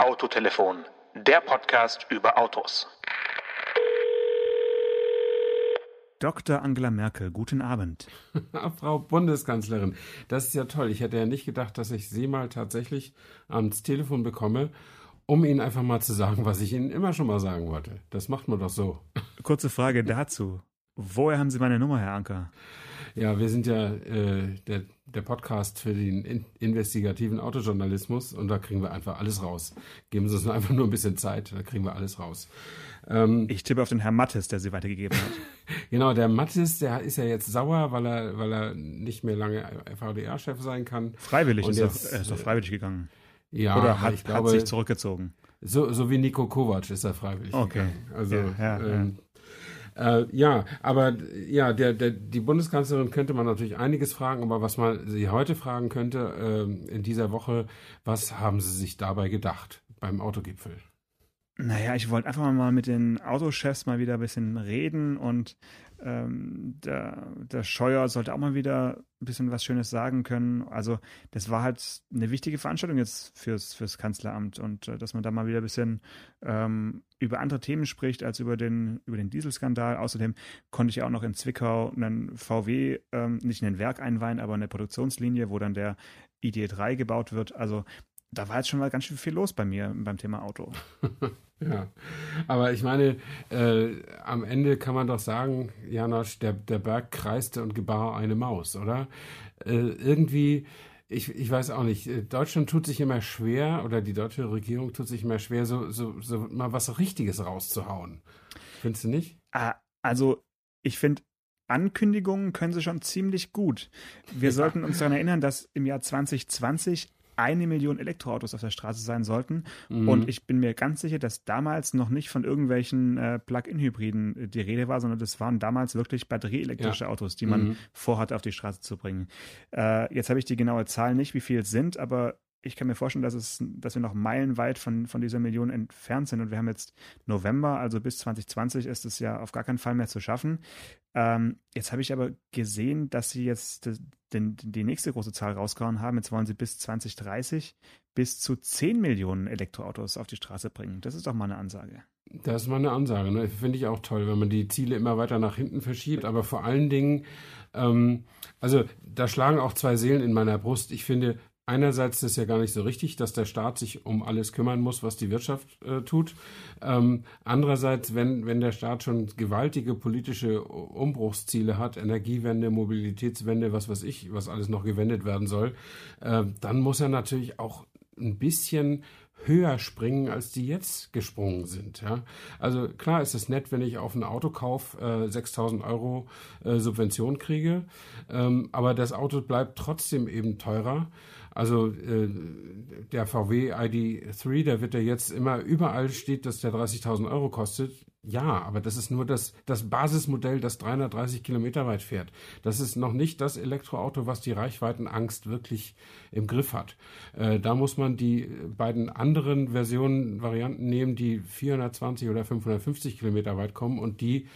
Autotelefon, der Podcast über Autos. Dr. Angela Merkel, guten Abend. Frau Bundeskanzlerin, das ist ja toll. Ich hätte ja nicht gedacht, dass ich Sie mal tatsächlich ans Telefon bekomme, um Ihnen einfach mal zu sagen, was ich Ihnen immer schon mal sagen wollte. Das macht man doch so. Kurze Frage dazu. Woher haben Sie meine Nummer, Herr Anker? Ja, wir sind ja äh, der, der Podcast für den in investigativen Autojournalismus und da kriegen wir einfach alles raus. Geben Sie uns einfach nur ein bisschen Zeit, da kriegen wir alles raus. Ähm, ich tippe auf den Herrn Mattes, der sie weitergegeben hat. genau, der Mattes, der ist ja jetzt sauer, weil er, weil er nicht mehr lange VDA-Chef sein kann. Freiwillig ist, jetzt, er, ist doch freiwillig gegangen. Ja, Oder hat, glaube, hat sich zurückgezogen. So, so wie Nico Kovac ist er freiwillig. Okay. Gegangen. Also ja, ja, ähm, äh, ja, aber ja, der, der, die Bundeskanzlerin könnte man natürlich einiges fragen, aber was man sie heute fragen könnte äh, in dieser Woche, was haben Sie sich dabei gedacht beim Autogipfel? Naja, ich wollte einfach mal mit den Autochefs mal wieder ein bisschen reden und ähm, der, der Scheuer sollte auch mal wieder ein bisschen was Schönes sagen können. Also das war halt eine wichtige Veranstaltung jetzt fürs, fürs Kanzleramt und äh, dass man da mal wieder ein bisschen ähm, über andere Themen spricht als über den, über den Dieselskandal. Außerdem konnte ich auch noch in Zwickau einen VW, ähm, nicht in ein Werk einweihen, aber eine Produktionslinie, wo dann der ID3 gebaut wird. Also da war jetzt schon mal ganz schön viel los bei mir beim Thema Auto. ja, aber ich meine, äh, am Ende kann man doch sagen, Janosch, der, der Berg kreiste und gebar eine Maus, oder? Äh, irgendwie, ich, ich weiß auch nicht, äh, Deutschland tut sich immer schwer, oder die deutsche Regierung tut sich immer schwer, so, so, so mal was Richtiges rauszuhauen. Findest du nicht? Ah, also, ich finde, Ankündigungen können sie schon ziemlich gut. Wir ja. sollten uns daran erinnern, dass im Jahr 2020 eine Million Elektroautos auf der Straße sein sollten. Mhm. Und ich bin mir ganz sicher, dass damals noch nicht von irgendwelchen äh, Plug-in-Hybriden äh, die Rede war, sondern das waren damals wirklich batterieelektrische ja. Autos, die man mhm. vorhat, auf die Straße zu bringen. Äh, jetzt habe ich die genaue Zahl nicht, wie viel es sind, aber ich kann mir vorstellen, dass, es, dass wir noch meilenweit von, von dieser Million entfernt sind. Und wir haben jetzt November, also bis 2020 ist es ja auf gar keinen Fall mehr zu schaffen. Ähm, jetzt habe ich aber gesehen, dass sie jetzt den, die nächste große Zahl rausgehauen haben. Jetzt wollen sie bis 2030 bis zu 10 Millionen Elektroautos auf die Straße bringen. Das ist doch mal eine Ansage. Das ist mal eine Ansage. Ne? Finde ich auch toll, wenn man die Ziele immer weiter nach hinten verschiebt. Aber vor allen Dingen, ähm, also da schlagen auch zwei Seelen in meiner Brust. Ich finde, einerseits ist es ja gar nicht so richtig, dass der Staat sich um alles kümmern muss, was die Wirtschaft äh, tut. Ähm, andererseits, wenn, wenn der Staat schon gewaltige politische Umbruchsziele hat, Energiewende, Mobilitätswende, was weiß ich, was alles noch gewendet werden soll, äh, dann muss er natürlich auch ein bisschen höher springen, als die jetzt gesprungen sind. Ja? Also klar ist es nett, wenn ich auf einen Autokauf äh, 6000 Euro äh, Subvention kriege, ähm, aber das Auto bleibt trotzdem eben teurer. Also äh, der VW ID3, der wird ja jetzt immer überall steht, dass der 30.000 Euro kostet. Ja, aber das ist nur das, das Basismodell, das 330 Kilometer weit fährt. Das ist noch nicht das Elektroauto, was die Reichweitenangst wirklich im Griff hat. Äh, da muss man die beiden anderen Versionen, Varianten nehmen, die 420 oder 550 Kilometer weit kommen und die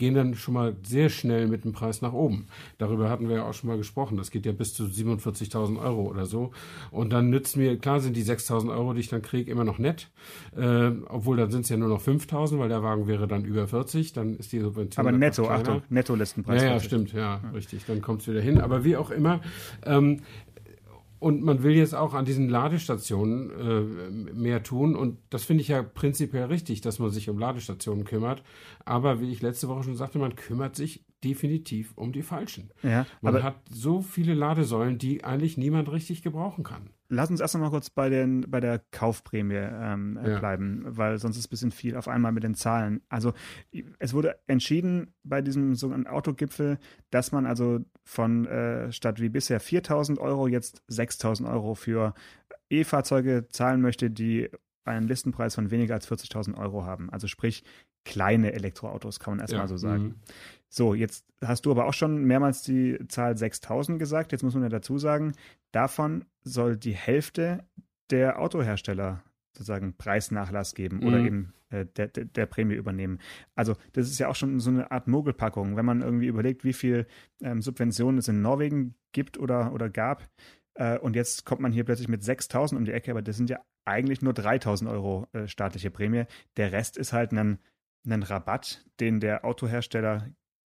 gehen dann schon mal sehr schnell mit dem Preis nach oben. Darüber hatten wir ja auch schon mal gesprochen. Das geht ja bis zu 47.000 Euro oder so. Und dann nützt mir, klar sind die 6.000 Euro, die ich dann kriege, immer noch nett. Äh, obwohl dann sind es ja nur noch 5.000, weil der Wagen wäre dann über 40. Dann ist die Subvention. Aber netto, Achtung, netto Listenpreis. Ja, ja, stimmt, ja, ja, richtig. Dann kommt es wieder hin. Aber wie auch immer, ähm, und man will jetzt auch an diesen Ladestationen äh, mehr tun. Und das finde ich ja prinzipiell richtig, dass man sich um Ladestationen kümmert. Aber wie ich letzte Woche schon sagte, man kümmert sich definitiv um die falschen. Ja, man hat so viele Ladesäulen, die eigentlich niemand richtig gebrauchen kann. Lass uns erst noch mal kurz bei, den, bei der Kaufprämie ähm, ja. bleiben, weil sonst ist ein bisschen viel auf einmal mit den Zahlen. Also es wurde entschieden bei diesem sogenannten Autogipfel, dass man also von äh, statt wie bisher 4.000 Euro jetzt 6.000 Euro für E-Fahrzeuge zahlen möchte, die einen Listenpreis von weniger als 40.000 Euro haben. Also sprich kleine Elektroautos, kann man erstmal ja. so sagen. Mhm. So, jetzt hast du aber auch schon mehrmals die Zahl 6000 gesagt. Jetzt muss man ja dazu sagen, davon soll die Hälfte der Autohersteller sozusagen Preisnachlass geben mhm. oder eben äh, der, der, der, Prämie übernehmen. Also das ist ja auch schon so eine Art Mogelpackung. Wenn man irgendwie überlegt, wie viel ähm, Subventionen es in Norwegen gibt oder, oder gab, Äh, und jetzt kommt man hier plötzlich mit 6.000 um die Ecke, aber das sind ja eigentlich nur 3.000 Euro äh, staatliche Prämie. Der Rest ist halt ein, ein Rabatt, den der Autohersteller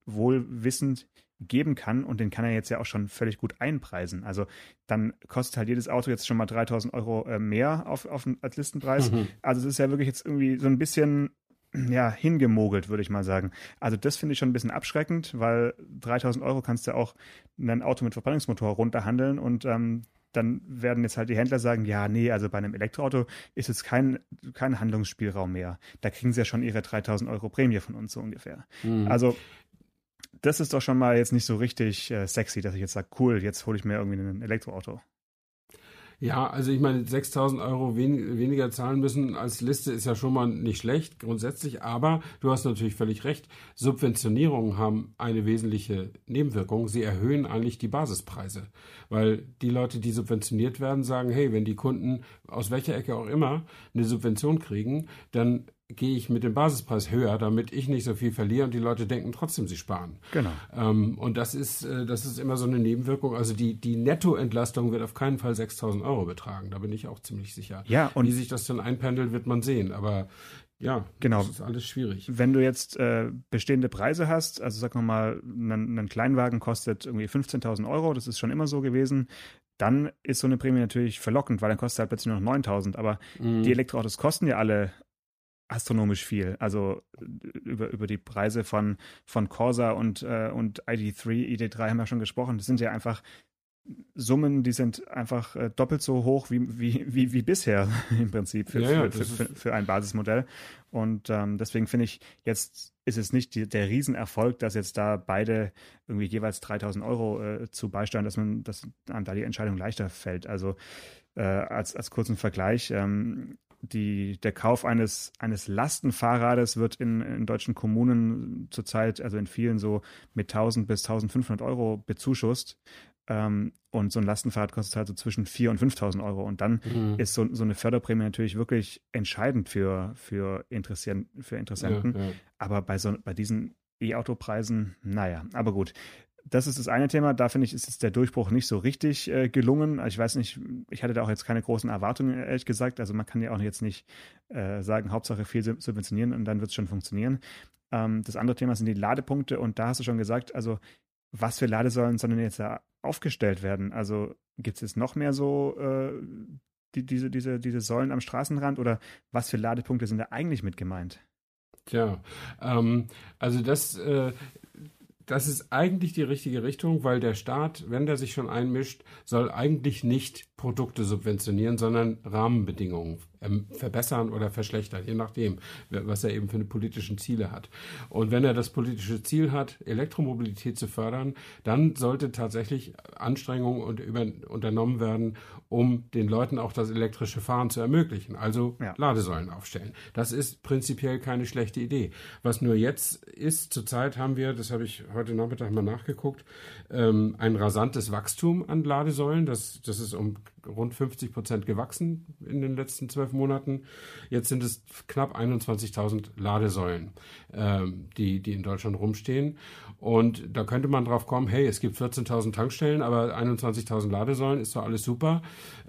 wohlwissend geben kann und den kann er jetzt ja auch schon völlig gut einpreisen. Also dann kostet halt jedes Auto jetzt schon mal 3000 Euro äh, mehr auf, auf als Listenpreis. Mhm. Also es ist ja wirklich jetzt irgendwie so ein bisschen ja, hingemogelt, würde ich mal sagen. Also das finde ich schon ein bisschen abschreckend, weil 3000 Euro kannst du auch ein Auto mit Verbrennungsmotor runterhandeln und ähm, dann werden jetzt halt die Händler sagen, ja, nee, also bei einem Elektroauto ist es kein, kein Handlungsspielraum mehr. Da kriegen sie ja schon ihre 3000 Euro Prämie von uns so ungefähr. Mhm. Also das ist doch schon mal jetzt nicht so richtig äh, sexy, dass ich jetzt sage, cool, jetzt hole ich mir irgendwie ein Elektroauto. Ja, also ich meine, 6000 Euro wen weniger zahlen müssen als Liste ist ja schon mal nicht schlecht grundsätzlich, aber du hast natürlich völlig recht. Subventionierungen haben eine wesentliche Nebenwirkung. Sie erhöhen eigentlich die Basispreise, weil die Leute, die subventioniert werden, sagen, hey, wenn die Kunden aus welcher Ecke auch immer eine Subvention kriegen, dann gehe ich mit dem Basispreis höher, damit ich nicht so viel verliere und die Leute denken trotzdem, sie sparen. Genau. Ähm, und das ist, äh, das ist immer so eine Nebenwirkung. Also die, die Nettoentlastung wird auf keinen Fall 6000 Euro betragen. Da bin ich auch ziemlich sicher. Ja, und Wie sich das dann einpendelt, wird man sehen. Aber ja, genau. das ist alles schwierig. Wenn du jetzt äh, bestehende Preise hast, also sag mal, ein, ein Kleinwagen kostet irgendwie 15.000 Euro, das ist schon immer so gewesen, dann ist so eine Prämie natürlich verlockend, weil dann kostet halt plötzlich nur noch 9.000. Aber mm. die Elektroautos kosten ja alle astronomisch viel. Also über, über die Preise von, von Corsa und, äh, und ID3, ID3 haben wir schon gesprochen. Das sind ja einfach Summen, die sind einfach äh, doppelt so hoch wie, wie, wie, wie bisher im Prinzip für, ja, ja, für, für, für, ein Basismodell. Und ähm, deswegen finde ich, jetzt ist es nicht die, der Riesenerfolg, dass jetzt da beide irgendwie jeweils 3000 Euro äh, zu beisteuern, dass man, dass einem da die Entscheidung leichter fällt. Also äh, als, als kurzen Vergleich, ähm, die, der Kauf eines, eines Lastenfahrrades wird in, in deutschen Kommunen zurzeit, also in vielen so mit 1000 bis 1500 Euro bezuschusst. Ähm, und so ein Lastenfahrrad kostet halt so zwischen 4.000 und 5.000 Euro. Und dann mhm. ist so, so eine Förderprämie natürlich wirklich entscheidend für, für, Interessieren, für Interessenten. Ja, ja. Aber bei, so, bei diesen E-Auto-Preisen, naja, aber gut das ist das eine Thema. Da finde ich, ist der Durchbruch nicht so richtig äh, gelungen. Ich weiß nicht, ich hatte da auch jetzt keine großen Erwartungen, ehrlich gesagt. Also man kann ja auch jetzt nicht äh, sagen, Hauptsache viel subventionieren und dann wird es schon funktionieren. Ähm, das andere Thema sind die Ladepunkte und da hast du schon gesagt, also was für Ladesäulen sollen denn jetzt da aufgestellt werden? Also gibt es jetzt noch mehr so äh, die, diese, diese, diese Säulen am Straßenrand oder was für Ladepunkte sind da eigentlich mit gemeint? Tja, ähm, also das, äh, das ist eigentlich die richtige Richtung, weil der Staat, wenn der sich schon einmischt, soll eigentlich nicht Produkte subventionieren, sondern Rahmenbedingungen verbessern oder verschlechtern, je nachdem, was er eben für eine politischen Ziele hat. Und wenn er das politische Ziel hat, Elektromobilität zu fördern, dann sollte tatsächlich Anstrengungen und über, unternommen werden, um den Leuten auch das elektrische Fahren zu ermöglichen. Also ja. Ladesäulen aufstellen. Das ist prinzipiell keine schlechte Idee. Was nur jetzt ist, zurzeit haben wir, das habe ich heute Nachmittag mal nachgeguckt, ähm, ein rasantes Wachstum an Ladesäulen. Das, das ist um rund 50 Prozent gewachsen in den letzten zwölf Monaten. Jetzt sind es knapp 21.000 Ladesäulen, ähm, die, die in Deutschland rumstehen. Und da könnte man drauf kommen, hey, es gibt 14.000 Tankstellen, aber 21.000 Ladesäulen ist doch alles super.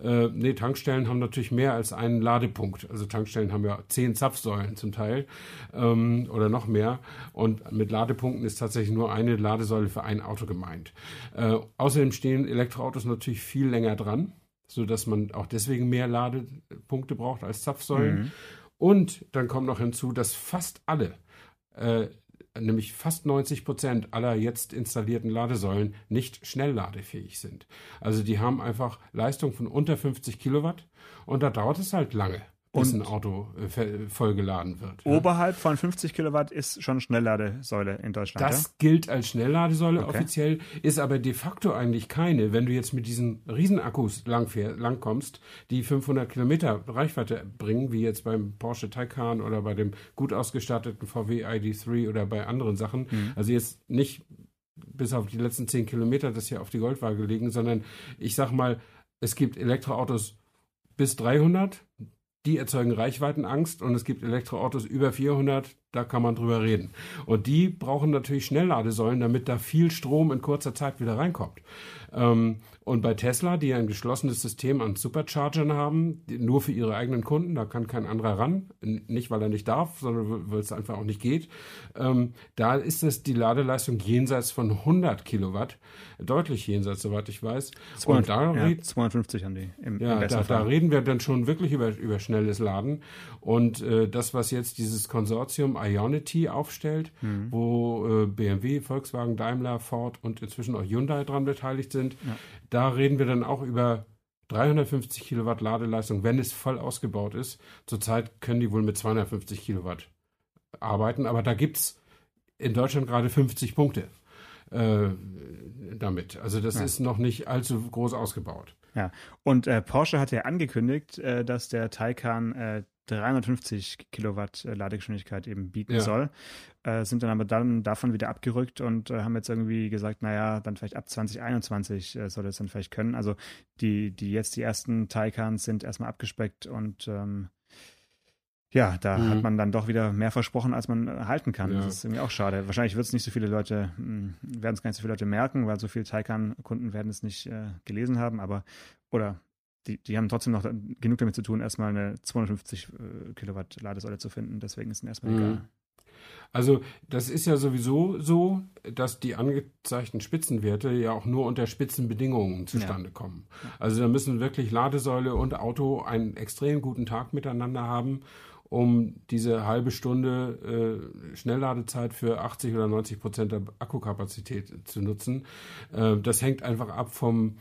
Äh, nee, Tankstellen haben natürlich mehr als einen Ladepunkt. Also Tankstellen haben ja zehn Zapfsäulen zum Teil ähm, oder noch mehr. Und mit Ladepunkten ist tatsächlich nur eine Ladesäule für ein Auto gemeint. Äh, außerdem stehen Elektroautos natürlich viel länger dran so dass man auch deswegen mehr Ladepunkte braucht als Zapfsäulen. Mhm. Und dann kommt noch hinzu, dass fast alle, äh, nämlich fast 90 Prozent aller jetzt installierten Ladesäulen nicht schnellladefähig sind. Also die haben einfach Leistung von unter 50 Kilowatt und da dauert es halt lange bis ein Auto äh, vollgeladen wird. Oberhalb ja. von 50 Kilowatt ist schon Schnellladesäule in Deutschland. Das ja? gilt als Schnellladesäule okay. offiziell, ist aber de facto eigentlich keine, wenn du jetzt mit diesen Riesenakkus langfähr, langkommst, die 500 Kilometer Reichweite bringen, wie jetzt beim Porsche Taycan oder bei dem gut ausgestatteten VW ID3 oder bei anderen Sachen. Mhm. Also jetzt nicht bis auf die letzten 10 Kilometer das hier auf die Goldwaage legen, sondern ich sag mal, es gibt Elektroautos bis 300, die erzeugen Reichweitenangst und es gibt Elektroautos über 400, da kann man drüber reden. Und die brauchen natürlich Schnellladesäulen, damit da viel Strom in kurzer Zeit wieder reinkommt. Ähm, und bei Tesla, die ein geschlossenes System an Superchargern haben, nur für ihre eigenen Kunden, da kann kein anderer ran, nicht weil er nicht darf, sondern weil es einfach auch nicht geht, ähm, da ist es die Ladeleistung jenseits von 100 Kilowatt, deutlich jenseits, soweit ich weiß. 200, und da ja, 250 haben die. Im, ja, im da, da, reden wir dann schon wirklich über, über schnelles Laden. Und äh, das, was jetzt dieses Konsortium Ionity aufstellt, mhm. wo äh, BMW, Volkswagen, Daimler, Ford und inzwischen auch Hyundai dran beteiligt sind, ja. Da reden wir dann auch über 350 Kilowatt Ladeleistung, wenn es voll ausgebaut ist. Zurzeit können die wohl mit 250 Kilowatt arbeiten, aber da gibt es in Deutschland gerade 50 Punkte äh, damit. Also das ja. ist noch nicht allzu groß ausgebaut. Ja, und äh, Porsche hat ja angekündigt, äh, dass der Taycan äh, 350 Kilowatt äh, Ladegeschwindigkeit eben bieten ja. soll, äh, sind dann aber dann davon wieder abgerückt und äh, haben jetzt irgendwie gesagt, naja, dann vielleicht ab 2021 äh, soll es dann vielleicht können. Also die, die jetzt die ersten Taycans sind erstmal abgespeckt und ähm, ja, da mhm. hat man dann doch wieder mehr versprochen, als man äh, halten kann. Ja. Das ist irgendwie auch schade. Wahrscheinlich wird es nicht so viele Leute, hm, werden es gar nicht so viele Leute merken, weil so viele Taycan-Kunden werden es nicht äh, gelesen haben, aber oder die, die haben trotzdem noch genug damit zu tun, erstmal eine 250 äh, Kilowatt Ladesäule zu finden. Deswegen ist es erstmal mhm. egal. Also das ist ja sowieso so, dass die angezeigten Spitzenwerte ja auch nur unter Spitzenbedingungen zustande ja. kommen. Also da müssen wirklich Ladesäule und Auto einen extrem guten Tag miteinander haben, um diese halbe Stunde äh, Schnellladezeit für 80 oder 90 Prozent der Akkukapazität zu nutzen. Äh, das hängt einfach ab vom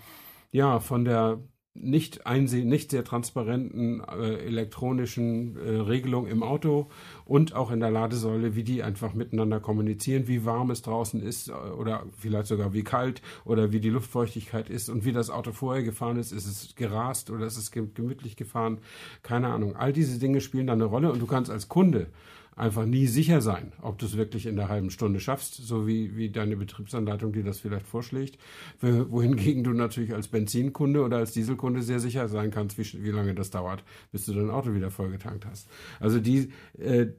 ja, von der nicht einsehen, nicht sehr transparenten äh, elektronischen äh, Regelung im Auto und auch in der Ladesäule, wie die einfach miteinander kommunizieren, wie warm es draußen ist äh, oder vielleicht sogar wie kalt oder wie die Luftfeuchtigkeit ist und wie das Auto vorher gefahren ist. Ist es gerast oder ist es gemütlich gefahren? Keine Ahnung. All diese Dinge spielen da eine Rolle und du kannst als Kunde einfach nie sicher sein, ob du es wirklich in der halben Stunde schaffst, so wie, wie deine Betriebsanleitung dir das vielleicht vorschlägt. Wohingegen du natürlich als Benzinkunde oder als Dieselkunde sehr sicher sein kannst, wie, wie lange das dauert, bis du dein Auto wieder vollgetankt hast. Also die, äh,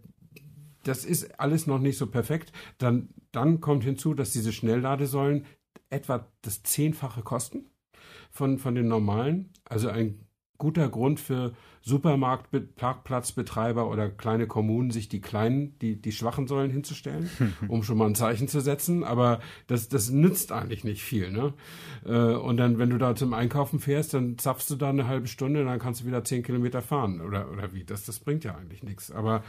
das ist alles noch nicht so perfekt. Dann, dann kommt hinzu, dass diese Schnellladesäulen etwa das Zehnfache kosten von, von den normalen. Also ein guter Grund für Supermarktparkplatzbetreiber oder kleine Kommunen, sich die kleinen, die, die schwachen Säulen hinzustellen, um schon mal ein Zeichen zu setzen. Aber das, das nützt eigentlich nicht viel. Ne? Äh, und dann, wenn du da zum Einkaufen fährst, dann zapfst du da eine halbe Stunde, dann kannst du wieder zehn Kilometer fahren. Oder, oder wie? Das, das bringt ja eigentlich nichts. Aber,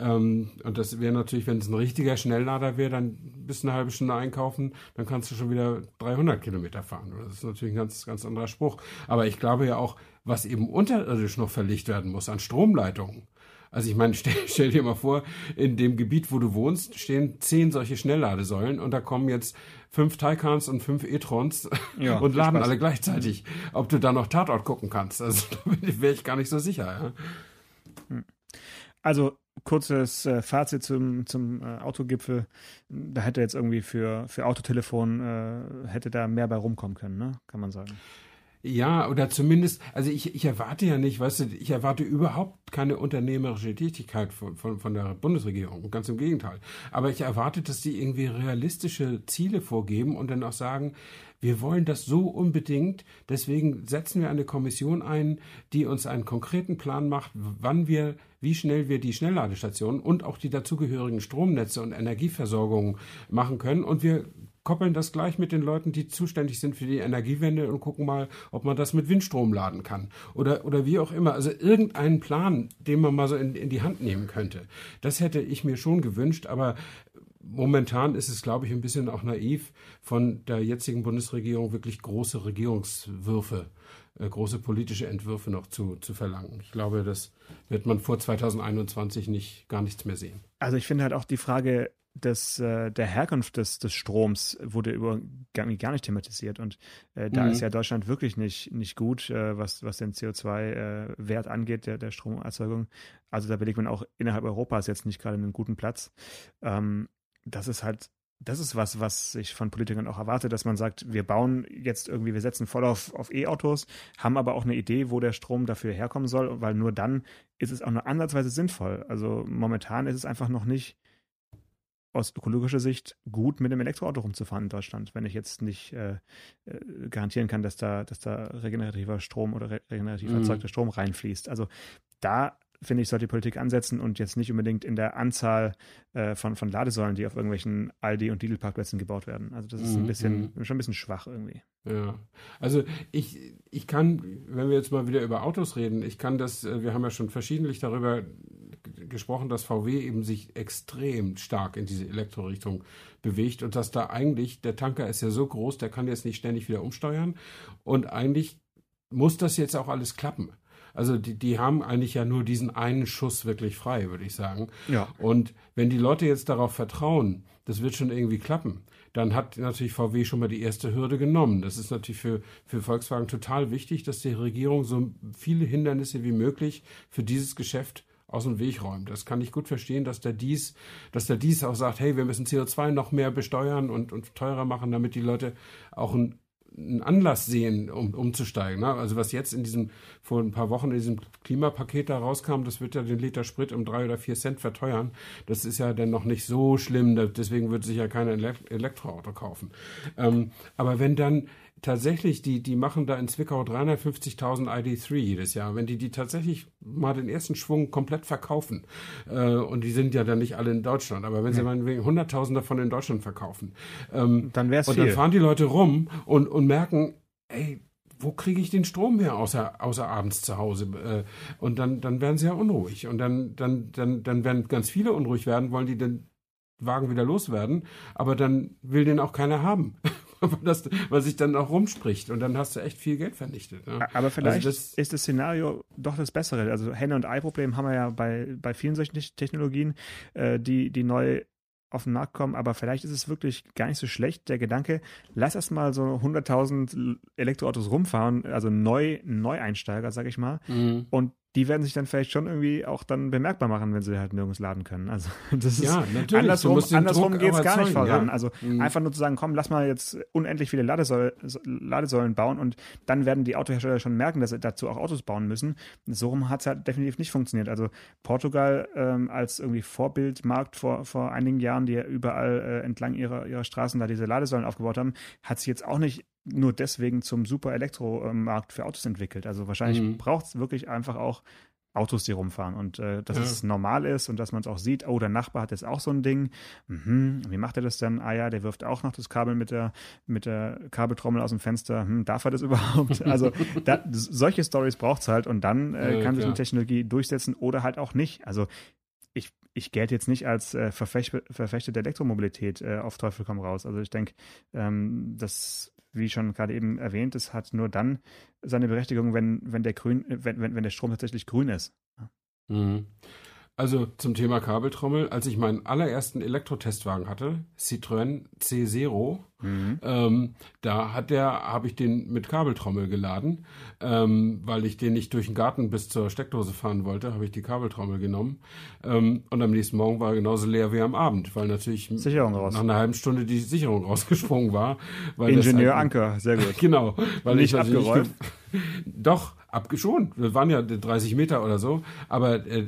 ähm, und das wäre natürlich, wenn es ein richtiger Schnelllader wäre, dann bist du eine halbe Stunde einkaufen, dann kannst du schon wieder 300 Kilometer fahren. Das ist natürlich ein ganz, ganz anderer Spruch. Aber ich glaube ja auch, was eben unterirdisch noch verlegt werden muss an Stromleitungen. Also ich meine, stell, stell, dir mal vor, in dem Gebiet, wo du wohnst, stehen zehn solche Schnellladesäulen und da kommen jetzt fünf Taycans und fünf e-trons ja, und laden alle gleichzeitig. Ob du da noch Tatort gucken kannst, also da wäre ich gar nicht so sicher. Ja? Hm. Also kurzes äh, Fazit zum, zum äh, Autogipfel. Da hätte jetzt irgendwie für, für Autotelefon äh, hätte da mehr bei rumkommen können, ne? kann man sagen. Ja, oder zumindest, also ich, ich erwarte ja nicht, weißt du, ich erwarte überhaupt keine unternehmerische Tätigkeit von, von, von der Bundesregierung, ganz im Gegenteil. Aber ich erwarte, dass die irgendwie realistische Ziele vorgeben und dann auch sagen, wir wollen das so unbedingt, deswegen setzen wir eine Kommission ein, die uns einen konkreten Plan macht, wann wir, wie schnell wir die Schnellladestationen und auch die dazugehörigen Stromnetze und Energieversorgung machen können. Und wir koppeln das gleich mit den Leuten, die zuständig sind für die Energiewende und gucken mal, ob man das mit Windstrom laden kann. Oder, oder wie auch immer. Also irgendeinen Plan, den man mal so in, in die Hand nehmen könnte. Das hätte ich mir schon gewünscht, aber momentan ist es, glaube ich, ein bisschen auch naiv, von der jetzigen Bundesregierung wirklich große Regierungswürfe, äh, große politische Entwürfe noch zu, zu verlangen. Ich glaube, das wird man vor 2021 nicht, gar nichts mehr sehen. Also ich finde halt auch die Frage, des, äh, der Herkunft des, des Stroms wurde über, gar, gar nicht thematisiert. Und äh, da mhm. ist ja Deutschland wirklich nicht, nicht gut, äh, was, was den CO2-Wert äh, angeht, der, der Stromerzeugung. Also da belegt man auch innerhalb Europas jetzt nicht gerade einen guten Platz. Ähm, das ist halt das ist was, was ich von Politikern auch erwarte, dass man sagt, wir bauen jetzt irgendwie, wir setzen voll auf, auf E-Autos, haben aber auch eine Idee, wo der Strom dafür herkommen soll, weil nur dann ist es auch nur ansatzweise sinnvoll. Also momentan ist es einfach noch nicht aus ökologischer Sicht gut, mit einem Elektroauto rumzufahren in Deutschland, wenn ich jetzt nicht äh, äh garantieren kann, dass da, dass da regenerativer Strom oder regenerativ mhm. erzeugter Strom reinfließt. Also da finde ich, sollte die Politik ansetzen und jetzt nicht unbedingt in der Anzahl äh, von, von Ladesäulen, die auf irgendwelchen Aldi- und Lidl-Parkplätzen gebaut werden. Also das ist ein mhm, bisschen, mhm. schon ein bisschen schwach irgendwie. Ja, also ich, ich kann, wenn wir jetzt mal wieder über Autos reden, ich kann das, äh, wir haben ja schon verschiedentlich darüber gesprochen, dass VW eben sich extrem stark in diese Elektrorichtung bewegt und dass da eigentlich, der Tanker ist ja so groß, der kann jetzt nicht ständig wieder umsteuern und eigentlich muss das jetzt auch alles klappen. Also die, die haben eigentlich ja nur diesen einen Schuss wirklich frei, würde ich sagen. Ja. Und wenn die Leute jetzt darauf vertrauen, das wird schon irgendwie klappen, dann hat natürlich VW schon mal die erste Hürde genommen. Das ist natürlich für, für Volkswagen total wichtig, dass die Regierung so viele Hindernisse wie möglich für dieses Geschäft aus dem Weg räumt. Das kann ich gut verstehen, dass der dies, dass der dies auch sagt, hey, wir müssen CO2 noch mehr besteuern und, und teurer machen, damit die Leute auch ein einen Anlass sehen, um umzusteigen. Ne? Also was jetzt in diesem, vor ein paar Wochen in diesem Klimapaket da rauskam, das wird ja den Liter Sprit um drei oder vier Cent verteuern. Das ist ja dann noch nicht so schlimm, deswegen wird sich ja keiner Elektroauto kaufen. Ähm, aber wenn dann tatsächlich, die, die machen da in Zwickau 350.000 ID3 jedes Jahr. Wenn die die tatsächlich mal den ersten Schwung komplett verkaufen, äh, und die sind ja dann nicht alle in Deutschland, aber wenn sie mal 100.000 davon in Deutschland verkaufen, ähm, dann wär's Und viel. dann fahren die Leute rum und, und merken, ey, wo kriege ich den Strom her, außer, außer abends zu Hause? Äh, und dann, dann werden sie ja unruhig. Und dann, dann, dann, dann werden ganz viele unruhig werden, wollen die den Wagen wieder loswerden, aber dann will den auch keiner haben. das, was sich dann auch rumspricht. Und dann hast du echt viel Geld vernichtet. Ne? Aber also vielleicht also das, ist das Szenario doch das Bessere. Also Henne- und Ei-Problem haben wir ja bei, bei vielen solchen Technologien, äh, die, die neu auf den Markt kommen, aber vielleicht ist es wirklich gar nicht so schlecht, der Gedanke, lass erst mal so 100.000 Elektroautos rumfahren, also neu, Neueinsteiger, sag ich mal, mhm. und die werden sich dann vielleicht schon irgendwie auch dann bemerkbar machen, wenn sie halt nirgends laden können. Also das ist ja, andersrum, andersrum geht es gar nicht voran. Ja. Also mhm. einfach nur zu sagen, komm, lass mal jetzt unendlich viele Ladesäul Ladesäulen bauen und dann werden die Autohersteller schon merken, dass sie dazu auch Autos bauen müssen. So rum hat es halt definitiv nicht funktioniert. Also Portugal ähm, als irgendwie Vorbildmarkt vor, vor einigen Jahren, die ja überall äh, entlang ihrer, ihrer Straßen da diese Ladesäulen aufgebaut haben, hat sich jetzt auch nicht nur deswegen zum super Elektromarkt für Autos entwickelt. Also wahrscheinlich mhm. braucht es wirklich einfach auch Autos, die rumfahren und äh, dass ja. es normal ist und dass man es auch sieht, oh, der Nachbar hat jetzt auch so ein Ding. Mhm, wie macht er das denn? Ah ja, der wirft auch noch das Kabel mit der, mit der Kabeltrommel aus dem Fenster. Hm, darf er das überhaupt? Also da, solche Stories braucht es halt und dann äh, ja, kann sich eine Technologie durchsetzen oder halt auch nicht. Also ich, ich gelte jetzt nicht als äh, Verfecht, Verfechter der Elektromobilität äh, auf Teufel komm raus. Also ich denke, ähm, das wie schon gerade eben erwähnt, es hat nur dann seine Berechtigung, wenn, wenn, der, grün, wenn, wenn, wenn der Strom tatsächlich grün ist. Mhm. Also zum Thema Kabeltrommel, als ich meinen allerersten Elektrotestwagen hatte, Citroën C0, mhm. ähm, da hat der, habe ich den mit Kabeltrommel geladen, ähm, weil ich den nicht durch den Garten bis zur Steckdose fahren wollte, habe ich die Kabeltrommel genommen. Ähm, und am nächsten Morgen war er genauso leer wie am Abend, weil natürlich nach einer halben Stunde die Sicherung rausgesprungen war. Ingenieur halt, Anker, sehr gut. genau, weil nicht ich abgeräumt. Doch, abgeschont. Das waren ja 30 Meter oder so, aber äh,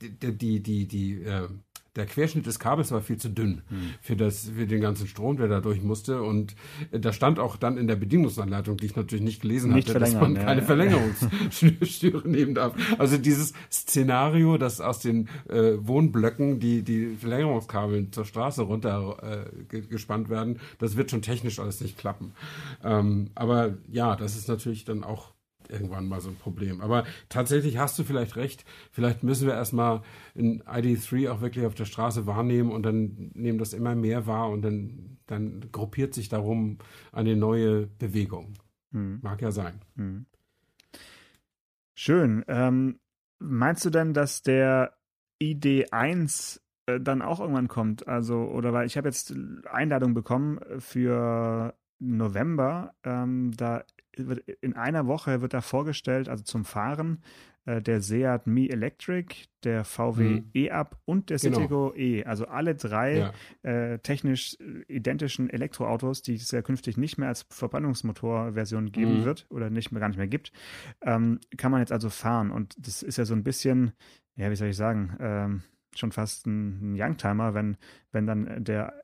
die, die, die, die äh, der Querschnitt des Kabels war viel zu dünn hm. für, das, für den ganzen Strom, der da durch musste. Und äh, da stand auch dann in der Bedienungsanleitung, die ich natürlich nicht gelesen nicht hatte, dass man ja, keine ja. Verlängerungsschnüre nehmen darf. Also dieses Szenario, dass aus den äh, Wohnblöcken die, die Verlängerungskabel zur Straße runter äh, gespannt werden, das wird schon technisch alles nicht klappen. Ähm, aber ja, das ist natürlich dann auch irgendwann mal so ein Problem. Aber tatsächlich hast du vielleicht recht. Vielleicht müssen wir erstmal ein ID3 auch wirklich auf der Straße wahrnehmen und dann nehmen das immer mehr wahr und dann, dann gruppiert sich darum eine neue Bewegung. Hm. Mag ja sein. Hm. Schön. Ähm, meinst du denn, dass der ID1 äh, dann auch irgendwann kommt? Also, oder weil ich habe jetzt Einladung bekommen für November. Ähm, da in einer Woche wird da vorgestellt, also zum Fahren, äh, der Seat Mi Electric, der VW Mhm. E-Up und der Genau. Citigo E. Also alle drei Ja. äh, technisch äh, identischen Elektroautos, die es ja künftig nicht mehr als Verbrennungsmotorversion geben Mhm. wird oder nicht mehr gar nicht mehr gibt, ähm, kann man jetzt also fahren. Und das ist ja so ein bisschen, ja, wie soll ich sagen, ähm, schon fast ein, ein Youngtimer, wenn, wenn dann der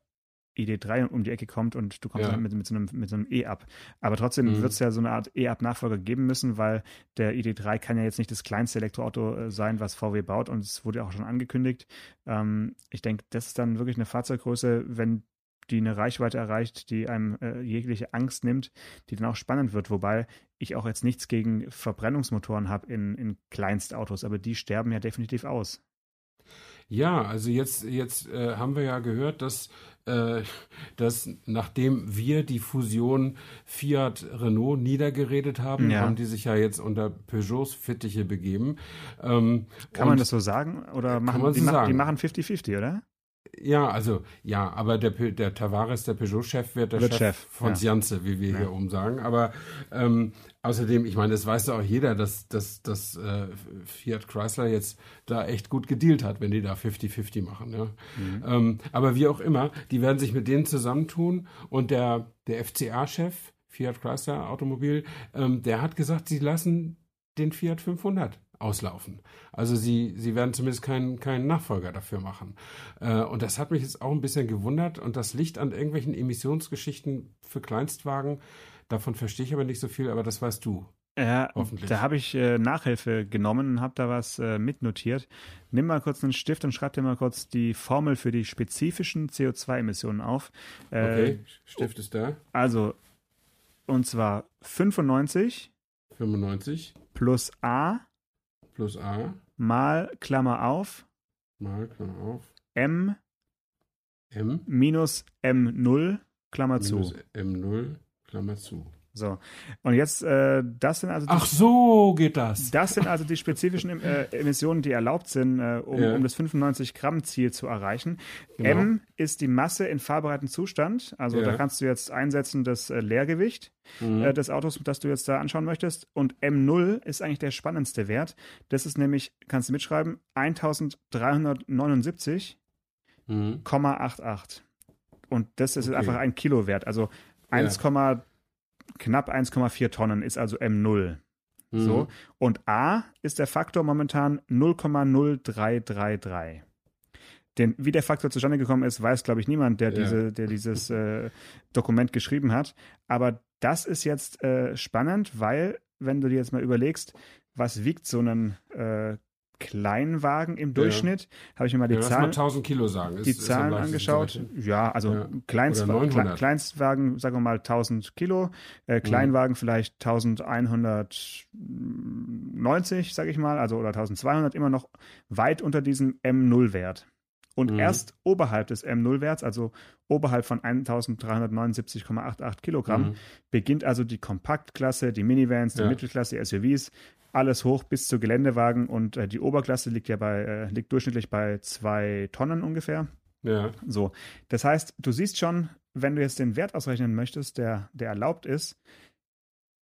ID3 um die Ecke kommt und du kommst Ja. dann mit, mit so einem, mit so einem E-Up. Aber trotzdem Mhm. wird es ja so eine Art E-Up-Nachfolger geben müssen, weil der ID3 kann ja jetzt nicht das kleinste Elektroauto äh, sein, was VW baut und es wurde ja auch schon angekündigt. Ähm, ich denke, das ist dann wirklich eine Fahrzeuggröße, wenn die eine Reichweite erreicht, die einem äh, jegliche Angst nimmt, die dann auch spannend wird. Wobei ich auch jetzt nichts gegen Verbrennungsmotoren habe in, in Kleinstautos, aber die sterben ja definitiv aus. Ja, also jetzt, jetzt äh, haben wir ja gehört, dass, äh, dass nachdem wir die Fusion Fiat-Renault niedergeredet haben, Ja. haben die sich ja jetzt unter Peugeots Fittiche begeben. Ähm, Kann man das so sagen? Oder machen, die, so machen, die machen 50-50, oder? Ja, also, ja, aber der, der Tavares, der Peugeot-Chef, wird der Wird Chef, Chef, von ja. Sianze, wie wir Ja. hier oben sagen. Aber ähm, außerdem, ich meine, das weiß ja auch jeder, dass, dass, dass äh, Fiat Chrysler jetzt da echt gut gedealt hat, wenn die da 50-50 machen. Ja. Mhm. Ähm, aber wie auch immer, die werden sich mit denen zusammentun und der, der FCA-Chef, Fiat Chrysler Automobil, ähm, der hat gesagt, sie lassen den Fiat 500 auslaufen. Also sie, sie werden zumindest keinen, keinen Nachfolger dafür machen. Äh, und das hat mich jetzt auch ein bisschen gewundert und das liegt an irgendwelchen Emissionsgeschichten für Kleinstwagen. Davon verstehe ich aber nicht so viel, aber das weißt du. Ja, Hoffentlich. da habe ich äh, Nachhilfe genommen und habe da was äh, mitnotiert. Nimm mal kurz einen Stift und schreib dir mal kurz die Formel für die spezifischen CO2-Emissionen auf. Äh, Okay, Stift ist da. Also, und zwar 95 95 plus A plus A mal Klammer auf mal, Klammer auf, M M minus M0 Klammer zu. minus M0, Klammer zu. So. Und jetzt, äh, das sind also die, Ach so geht das. das sind also die spezifischen äh, Emissionen, die erlaubt sind, äh, um, Ja. um das 95 Gramm Ziel zu erreichen. Genau. M ist die Masse in fahrbereiten Zustand. Also Ja. da kannst du jetzt einsetzen das äh, Leergewicht Mhm. äh, des Autos, das du jetzt da anschauen möchtest. Und M0 ist eigentlich der spannendste Wert. Das ist nämlich, kannst du mitschreiben, 1379,88. Mhm. Und das ist Okay. einfach ein Kilowert. Also 1, knapp 1,4 Tonnen ist also M0. Mhm. So. Und A ist der Faktor momentan 0,0333. Den, wie der Faktor zustande gekommen ist, weiß, glaube ich, niemand, der, Ja. diese, der dieses äh, Dokument geschrieben hat. Aber das ist jetzt äh, spannend, weil, wenn du dir jetzt mal überlegst, was wiegt so ein äh, Kleinwagen im Durchschnitt, habe ich mir mal die ja, lass mal Zahlen 1000 Kilo sagen. Ist, die Zahlen angeschaut. Ja, also Ja. Kleinst Oder 900. Kle- Kleinstwagen, sagen wir mal 1000 Kilo, äh, Mhm. Kleinwagen vielleicht 1190, sage ich mal, also oder 1200, immer noch weit unter diesem M0-Wert. Und Mhm. erst oberhalb des M0-Werts, also oberhalb von 1379,88 Kilogramm, Mhm. beginnt also die Kompaktklasse, die Minivans, die Ja. Mittelklasse, die SUVs, alles hoch bis zu Geländewagen und äh, die Oberklasse liegt ja bei, äh, liegt durchschnittlich bei zwei Tonnen ungefähr. Ja. So, das heißt, du siehst schon, wenn du jetzt den Wert ausrechnen möchtest, der, der erlaubt ist,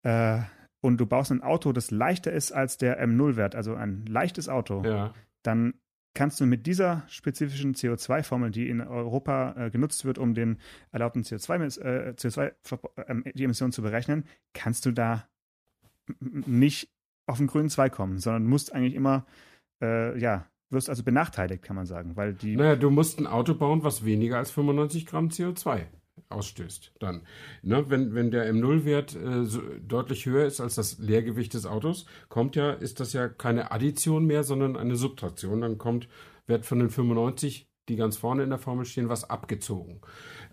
äh, und du baust ein Auto, das leichter ist als der M0-Wert, also ein leichtes Auto, Ja. dann kannst du mit dieser spezifischen CO2-Formel, die in Europa äh, genutzt wird, um den erlaubten CO2, äh, CO2 ähm, die Emissionen zu berechnen, kannst du da nicht auf den grünen Zweig kommen, sondern musst eigentlich immer, äh, ja, wirst also benachteiligt, kann man sagen, weil die Naja, du musst ein Auto bauen, was weniger als 95 Gramm CO2 ausstößt. Dann, ne, wenn, wenn der M0-Wert äh, so deutlich höher ist als das Leergewicht des Autos, kommt ja, ist das ja keine Addition mehr, sondern eine Subtraktion. Dann kommt, wird von den 95, die ganz vorne in der Formel stehen, was abgezogen.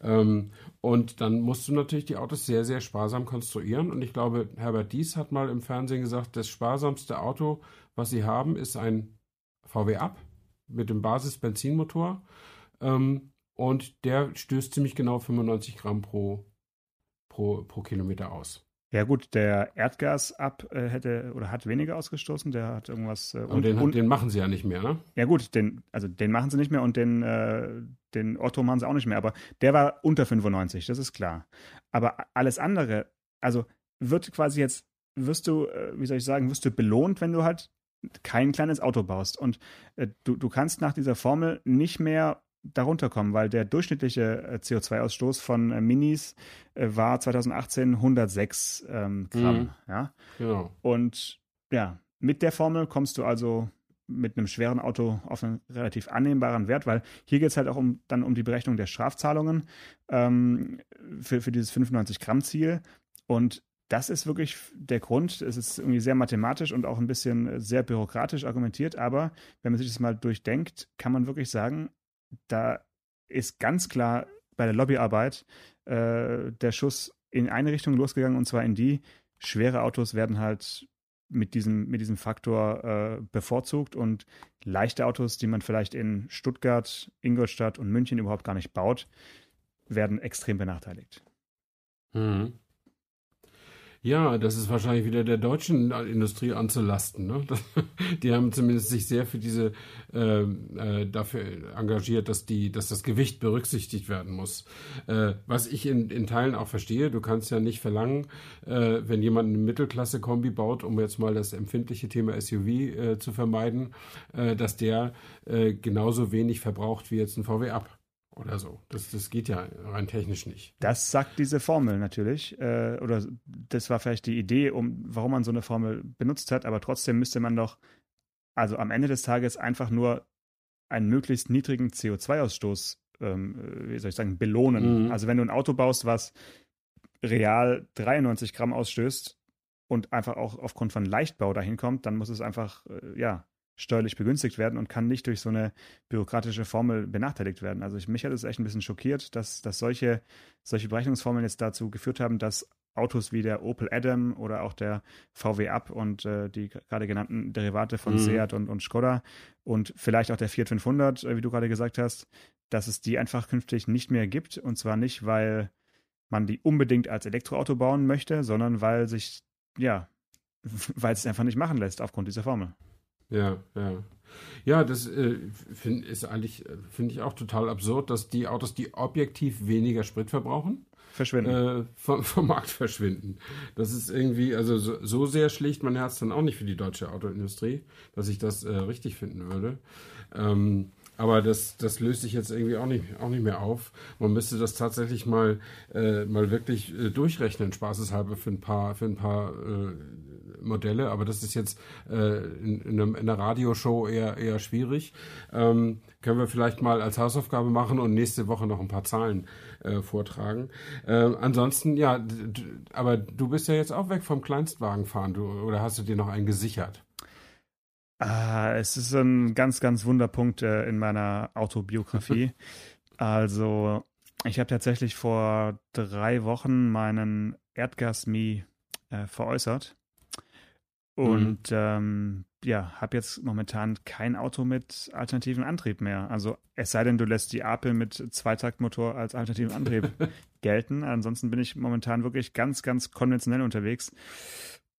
Ähm, und dann musst du natürlich die Autos sehr, sehr sparsam konstruieren. Und ich glaube, Herbert Dies hat mal im Fernsehen gesagt, das sparsamste Auto, was sie haben, ist ein VW Up mit dem Basis-Benzinmotor. Ähm, und der stößt ziemlich genau 95 Gramm pro, pro, pro Kilometer aus. Ja gut, der Erdgas ab äh, hätte oder hat weniger ausgestoßen, der hat irgendwas äh, Und den, den machen sie ja nicht mehr, ne? ja gut, den also den machen sie nicht mehr und den äh, den Otto machen sie auch nicht mehr, aber der war unter 95, das ist klar. Aber alles andere, also wird quasi jetzt wirst du, äh, wie soll ich sagen, wirst du belohnt, wenn du halt kein kleines Auto baust. Und äh, du, du kannst nach dieser Formel nicht mehr darunter kommen, weil der durchschnittliche äh, CO2-Ausstoß von äh, Minis äh, war 2018 106 ähm, Gramm. Mhm. Ja? Genau. Und ja, mit der Formel kommst du also mit einem schweren Auto auf einen relativ annehmbaren Wert, weil hier geht es halt auch um, dann um die Berechnung der Strafzahlungen ähm, für, für dieses 95 Gramm Ziel. Und das ist wirklich der Grund. Es ist irgendwie sehr mathematisch und auch ein bisschen sehr bürokratisch argumentiert, aber wenn man sich das mal durchdenkt, kann man wirklich sagen, da ist ganz klar bei der Lobbyarbeit äh, der Schuss in eine Richtung losgegangen und zwar in die, schwere Autos werden halt mit diesem, mit diesem Faktor äh, bevorzugt und leichte Autos, die man vielleicht in Stuttgart, Ingolstadt und München überhaupt gar nicht baut, werden extrem benachteiligt. Mhm. Ja, das ist wahrscheinlich wieder der deutschen Industrie anzulasten. Ne? Die haben zumindest sich sehr für diese äh, äh, dafür engagiert, dass die, dass das Gewicht berücksichtigt werden muss. Äh, was ich in, in Teilen auch verstehe, du kannst ja nicht verlangen, äh, wenn jemand eine Mittelklasse-Kombi baut, um jetzt mal das empfindliche Thema SUV äh, zu vermeiden, äh, dass der genauso wenig verbraucht wie jetzt ein VW ab oder so. Das, das geht ja rein technisch nicht. Das sagt diese Formel natürlich. Äh, oder das war vielleicht die Idee, um, warum man so eine Formel benutzt hat, aber trotzdem müsste man doch, also am Ende des Tages einfach nur einen möglichst niedrigen CO2-Ausstoß, ähm, wie soll ich sagen, belohnen. Mhm. Also wenn du ein Auto baust, was real 93 Gramm ausstößt und einfach auch aufgrund von Leichtbau dahin kommt, dann muss es einfach, äh, ja, steuerlich begünstigt werden und kann nicht durch so eine bürokratische Formel benachteiligt werden. Also ich, mich hat es echt ein bisschen schockiert, dass, dass solche, solche Berechnungsformeln jetzt dazu geführt haben, dass Autos wie der Opel Adam oder auch der VW Up und äh, die gerade genannten Derivate von mhm. Seat und, und Skoda und vielleicht auch der Fiat 500, äh, wie du gerade gesagt hast, dass es die einfach künftig nicht mehr gibt. Und zwar nicht, weil man die unbedingt als Elektroauto bauen möchte, sondern weil sich, ja, weil es einfach nicht machen lässt aufgrund dieser Formel. Ja, ja. Ja, das äh, find, ist eigentlich, äh, finde ich auch total absurd, dass die Autos, die objektiv weniger Sprit verbrauchen, verschwinden. Äh, vom, vom, Markt verschwinden. Das ist irgendwie, also so, so, sehr schlicht mein Herz dann auch nicht für die deutsche Autoindustrie, dass ich das äh, richtig finden würde. Ähm, aber das, das löst sich jetzt irgendwie auch nicht, auch nicht mehr auf. Man müsste das tatsächlich mal, äh, mal wirklich äh, durchrechnen, spaßeshalber für ein paar, für ein paar äh, Modelle. Aber das ist jetzt äh, in, in, einem, in einer Radioshow eher, eher schwierig. Ähm, können wir vielleicht mal als Hausaufgabe machen und nächste Woche noch ein paar Zahlen äh, vortragen. Äh, ansonsten, ja, aber du bist ja jetzt auch weg vom Kleinstwagenfahren, du, oder hast du dir noch einen gesichert? Ah, es ist ein ganz, ganz Wunderpunkt äh, in meiner Autobiografie. also, ich habe tatsächlich vor drei Wochen meinen Erdgas-Mi äh, veräußert. Und mhm. ähm, ja, habe jetzt momentan kein Auto mit alternativen Antrieb mehr. Also es sei denn, du lässt die Apel mit Zweitaktmotor als alternativen Antrieb gelten. Ansonsten bin ich momentan wirklich ganz, ganz konventionell unterwegs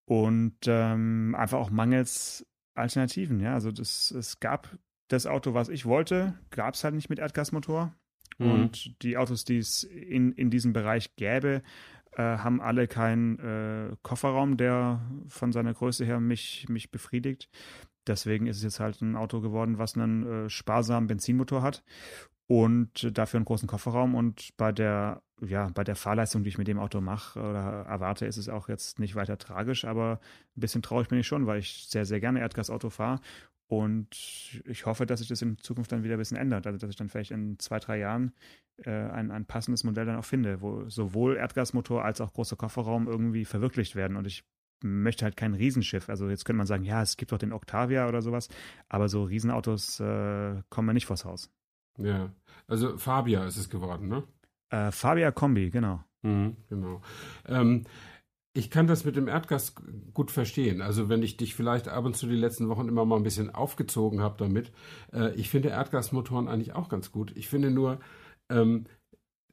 und ähm, einfach auch mangels Alternativen. Ja, also das, es gab das Auto, was ich wollte, gab es halt nicht mit Erdgasmotor. Mhm. Und die Autos, die es in, in diesem Bereich gäbe, äh, haben alle keinen äh, Kofferraum, der von seiner Größe her mich, mich befriedigt. Deswegen ist es jetzt halt ein Auto geworden, was einen äh, sparsamen Benzinmotor hat und dafür einen großen Kofferraum. Und bei der, ja, bei der Fahrleistung, die ich mit dem Auto mache oder erwarte, ist es auch jetzt nicht weiter tragisch, aber ein bisschen traurig bin ich schon, weil ich sehr, sehr gerne Erdgasauto fahre. Und ich hoffe, dass sich das in Zukunft dann wieder ein bisschen ändert. Also, dass ich dann vielleicht in zwei, drei Jahren äh, ein, ein passendes Modell dann auch finde, wo sowohl Erdgasmotor als auch großer Kofferraum irgendwie verwirklicht werden. Und ich möchte halt kein Riesenschiff. Also jetzt könnte man sagen, ja, es gibt doch den Octavia oder sowas, aber so Riesenautos äh, kommen mir nicht vors Haus. Ja, also Fabia ist es geworden, ne? Äh, Fabia Kombi, genau. Mhm, genau. Ähm, ich kann das mit dem Erdgas gut verstehen. Also wenn ich dich vielleicht ab und zu die letzten Wochen immer mal ein bisschen aufgezogen habe damit. Äh, ich finde Erdgasmotoren eigentlich auch ganz gut. Ich finde nur, ähm,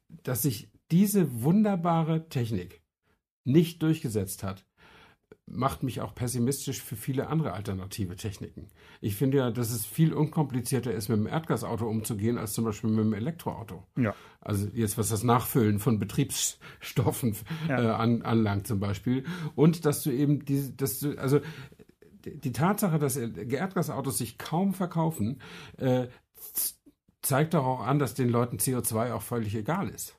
dass sich diese wunderbare Technik nicht durchgesetzt hat, macht mich auch pessimistisch für viele andere alternative Techniken. Ich finde ja, dass es viel unkomplizierter ist, mit dem Erdgasauto umzugehen, als zum Beispiel mit dem Elektroauto. Ja. Also jetzt, was das Nachfüllen von Betriebsstoffen ja. äh, an, anlangt zum Beispiel. Und dass du eben diese, dass du, also die Tatsache, dass Erdgasautos sich kaum verkaufen, äh, zeigt doch auch an, dass den Leuten CO2 auch völlig egal ist.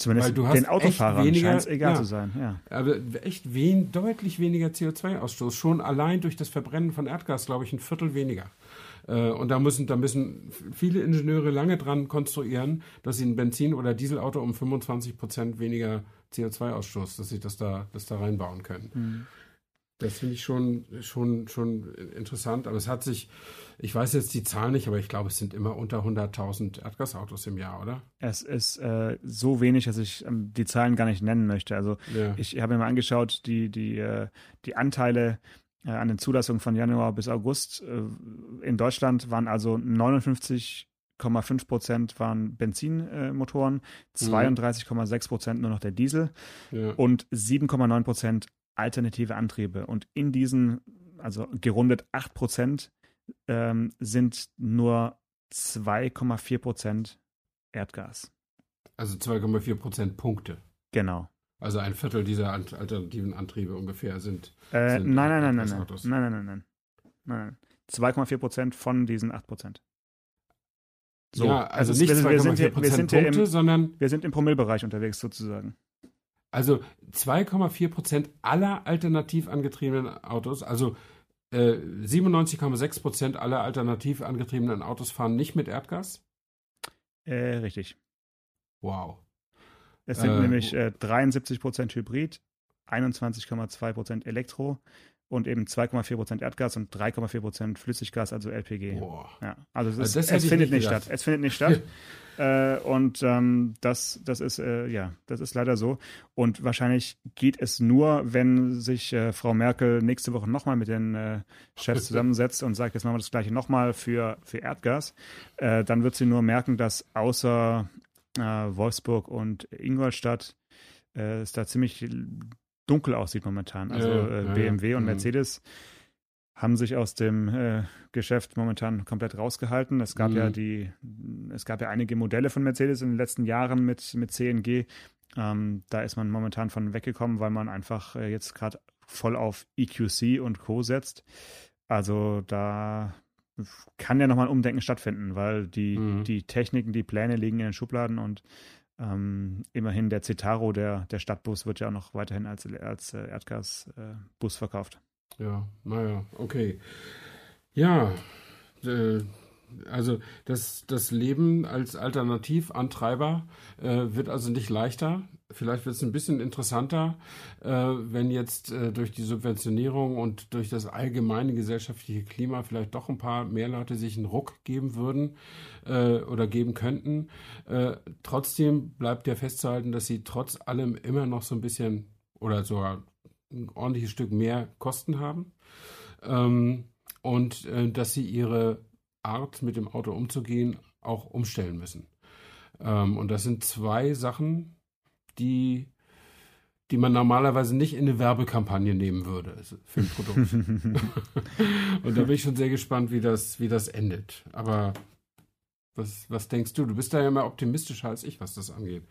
Zumindest den Autofahrern scheint es egal ja, zu sein. Ja. Aber echt wen, deutlich weniger CO2-Ausstoß. Schon allein durch das Verbrennen von Erdgas, glaube ich, ein Viertel weniger. Äh, und da müssen, da müssen viele Ingenieure lange dran konstruieren, dass sie ein Benzin- oder Dieselauto um 25 Prozent weniger CO2-Ausstoß, dass sie das da, das da reinbauen können. Mhm. Das finde ich schon, schon, schon interessant. Aber es hat sich, ich weiß jetzt die Zahl nicht, aber ich glaube, es sind immer unter 100.000 Erdgasautos im Jahr, oder? Es ist äh, so wenig, dass ich ähm, die Zahlen gar nicht nennen möchte. Also ja. ich habe mir mal angeschaut, die, die, äh, die Anteile äh, an den Zulassungen von Januar bis August äh, in Deutschland waren also 59,5 Prozent waren Benzinmotoren, 32,6 Prozent nur noch der Diesel ja. und 7,9 Prozent alternative Antriebe. Und in diesen, also gerundet 8 Prozent, ähm, sind nur 2,4 Prozent Erdgas. Also 2,4 Prozent Punkte. Genau. Also ein Viertel dieser alternativen Antriebe ungefähr sind. Äh, sind nein, nein, nein, nein, nein, nein, nein, nein, nein. 2,4 Prozent von diesen 8 Prozent. So, ja, also, also nicht 2,4 Prozent Punkte, im, sondern wir sind im Promillbereich unterwegs sozusagen. Also 2,4 Prozent aller alternativ angetriebenen Autos, also äh, 97,6 Prozent aller alternativ angetriebenen Autos fahren nicht mit Erdgas? Äh, richtig. Wow. Es sind äh, nämlich äh, 73 Prozent Hybrid, 21,2 Prozent Elektro und eben 2,4 Prozent Erdgas und 3,4 Prozent Flüssiggas, also LPG. Boah. Ja, also, es, also es findet nicht statt. Es findet nicht statt. Äh, und ähm, das, das ist äh, ja, das ist leider so. Und wahrscheinlich geht es nur, wenn sich äh, Frau Merkel nächste Woche nochmal mit den äh, Chefs zusammensetzt und sagt, jetzt machen wir das gleiche nochmal für, für Erdgas. Äh, dann wird sie nur merken, dass außer äh, Wolfsburg und Ingolstadt es da ziemlich dunkel aussieht momentan. Also ja, BMW ja, und mhm. Mercedes haben sich aus dem äh, Geschäft momentan komplett rausgehalten. Es gab mhm. ja die, es gab ja einige Modelle von Mercedes in den letzten Jahren mit, mit CNG. Ähm, da ist man momentan von weggekommen, weil man einfach äh, jetzt gerade voll auf EQC und Co. setzt. Also da kann ja nochmal ein Umdenken stattfinden, weil die, mhm. die Techniken, die Pläne liegen in den Schubladen und ähm, immerhin der Citaro, der, der Stadtbus, wird ja auch noch weiterhin als, als äh, Erdgasbus äh, verkauft. Ja, naja, okay. Ja, äh, also das, das Leben als Alternativantreiber äh, wird also nicht leichter. Vielleicht wird es ein bisschen interessanter, äh, wenn jetzt äh, durch die Subventionierung und durch das allgemeine gesellschaftliche Klima vielleicht doch ein paar mehr Leute sich einen Ruck geben würden äh, oder geben könnten. Äh, trotzdem bleibt ja festzuhalten, dass sie trotz allem immer noch so ein bisschen oder sogar ein ordentliches Stück mehr Kosten haben ähm, und äh, dass sie ihre Art, mit dem Auto umzugehen, auch umstellen müssen. Ähm, und das sind zwei Sachen, die, die man normalerweise nicht in eine Werbekampagne nehmen würde also für ein Produkt. und da bin ich schon sehr gespannt, wie das, wie das endet. Aber was, was denkst du? Du bist da ja mehr optimistischer als ich, was das angeht.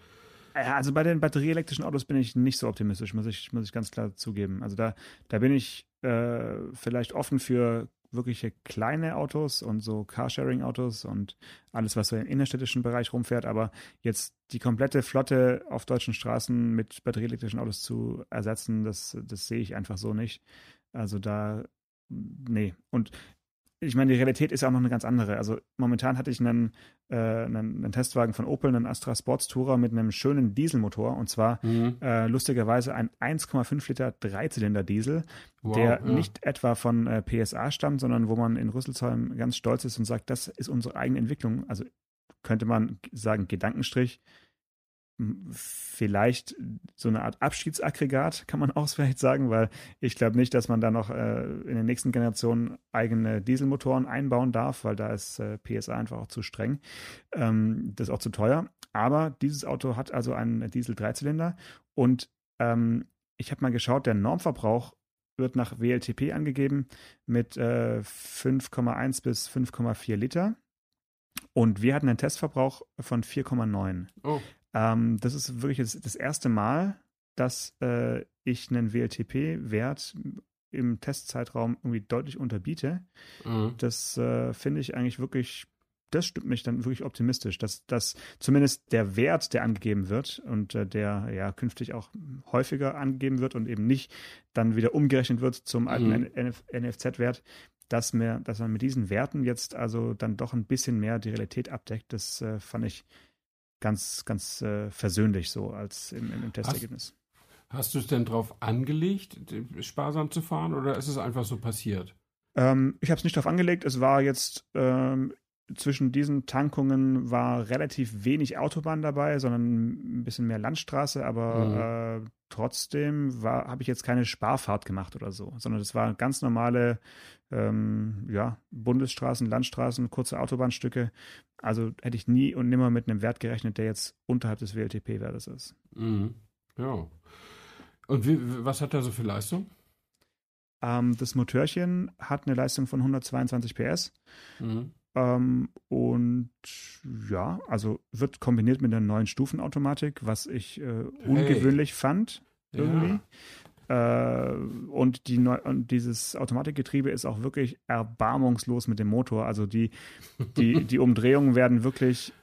Also bei den batterieelektrischen Autos bin ich nicht so optimistisch, muss ich, muss ich ganz klar zugeben. Also da, da bin ich äh, vielleicht offen für wirkliche kleine Autos und so Carsharing-Autos und alles, was so im innerstädtischen Bereich rumfährt. Aber jetzt die komplette Flotte auf deutschen Straßen mit batterieelektrischen Autos zu ersetzen, das, das sehe ich einfach so nicht. Also da, nee. Und ich meine, die Realität ist ja auch noch eine ganz andere. Also momentan hatte ich einen, äh, einen, einen, Testwagen von Opel, einen Astra Sports Tourer mit einem schönen Dieselmotor und zwar mhm. äh, lustigerweise ein 1,5 Liter Dreizylinder Diesel, wow, der ja. nicht etwa von äh, PSA stammt, sondern wo man in Rüsselsheim ganz stolz ist und sagt, das ist unsere eigene Entwicklung. Also könnte man sagen, Gedankenstrich vielleicht so eine Art Abschiedsaggregat, kann man auch vielleicht sagen, weil ich glaube nicht, dass man da noch äh, in den nächsten Generationen eigene Dieselmotoren einbauen darf, weil da ist äh, PSA einfach auch zu streng. Ähm, das ist auch zu teuer. Aber dieses Auto hat also einen Diesel-Dreizylinder und ähm, ich habe mal geschaut, der Normverbrauch wird nach WLTP angegeben mit äh, 5,1 bis 5,4 Liter. Und wir hatten einen Testverbrauch von 4,9. Oh. Ähm, das ist wirklich das, das erste Mal, dass äh, ich einen WLTP-Wert im Testzeitraum irgendwie deutlich unterbiete. Mhm. Das äh, finde ich eigentlich wirklich das stimmt mich dann wirklich optimistisch, dass, dass zumindest der Wert, der angegeben wird und äh, der ja künftig auch häufiger angegeben wird und eben nicht dann wieder umgerechnet wird zum alten mhm. NFZ-Wert, dass, dass man mit diesen Werten jetzt also dann doch ein bisschen mehr die Realität abdeckt, das äh, fand ich ganz, ganz äh, versöhnlich so als im, im Testergebnis. Hast, hast du es denn darauf angelegt, sparsam zu fahren oder ist es einfach so passiert? Ähm, ich habe es nicht darauf angelegt. Es war jetzt ähm, zwischen diesen Tankungen war relativ wenig Autobahn dabei, sondern ein bisschen mehr Landstraße, aber mhm. äh, trotzdem habe ich jetzt keine Sparfahrt gemacht oder so, sondern das waren ganz normale ähm, ja, Bundesstraßen, Landstraßen, kurze Autobahnstücke. Also hätte ich nie und nimmer mit einem Wert gerechnet, der jetzt unterhalb des WLTP-Wertes ist. Mhm. Ja. Und wie, was hat er so für Leistung? Ähm, das Motörchen hat eine Leistung von 122 PS. Mhm. Ähm, und ja, also wird kombiniert mit einer neuen Stufenautomatik, was ich äh, ungewöhnlich hey. fand irgendwie. Ja. Äh, und, die Neu und dieses Automatikgetriebe ist auch wirklich erbarmungslos mit dem Motor. Also die, die, die Umdrehungen werden wirklich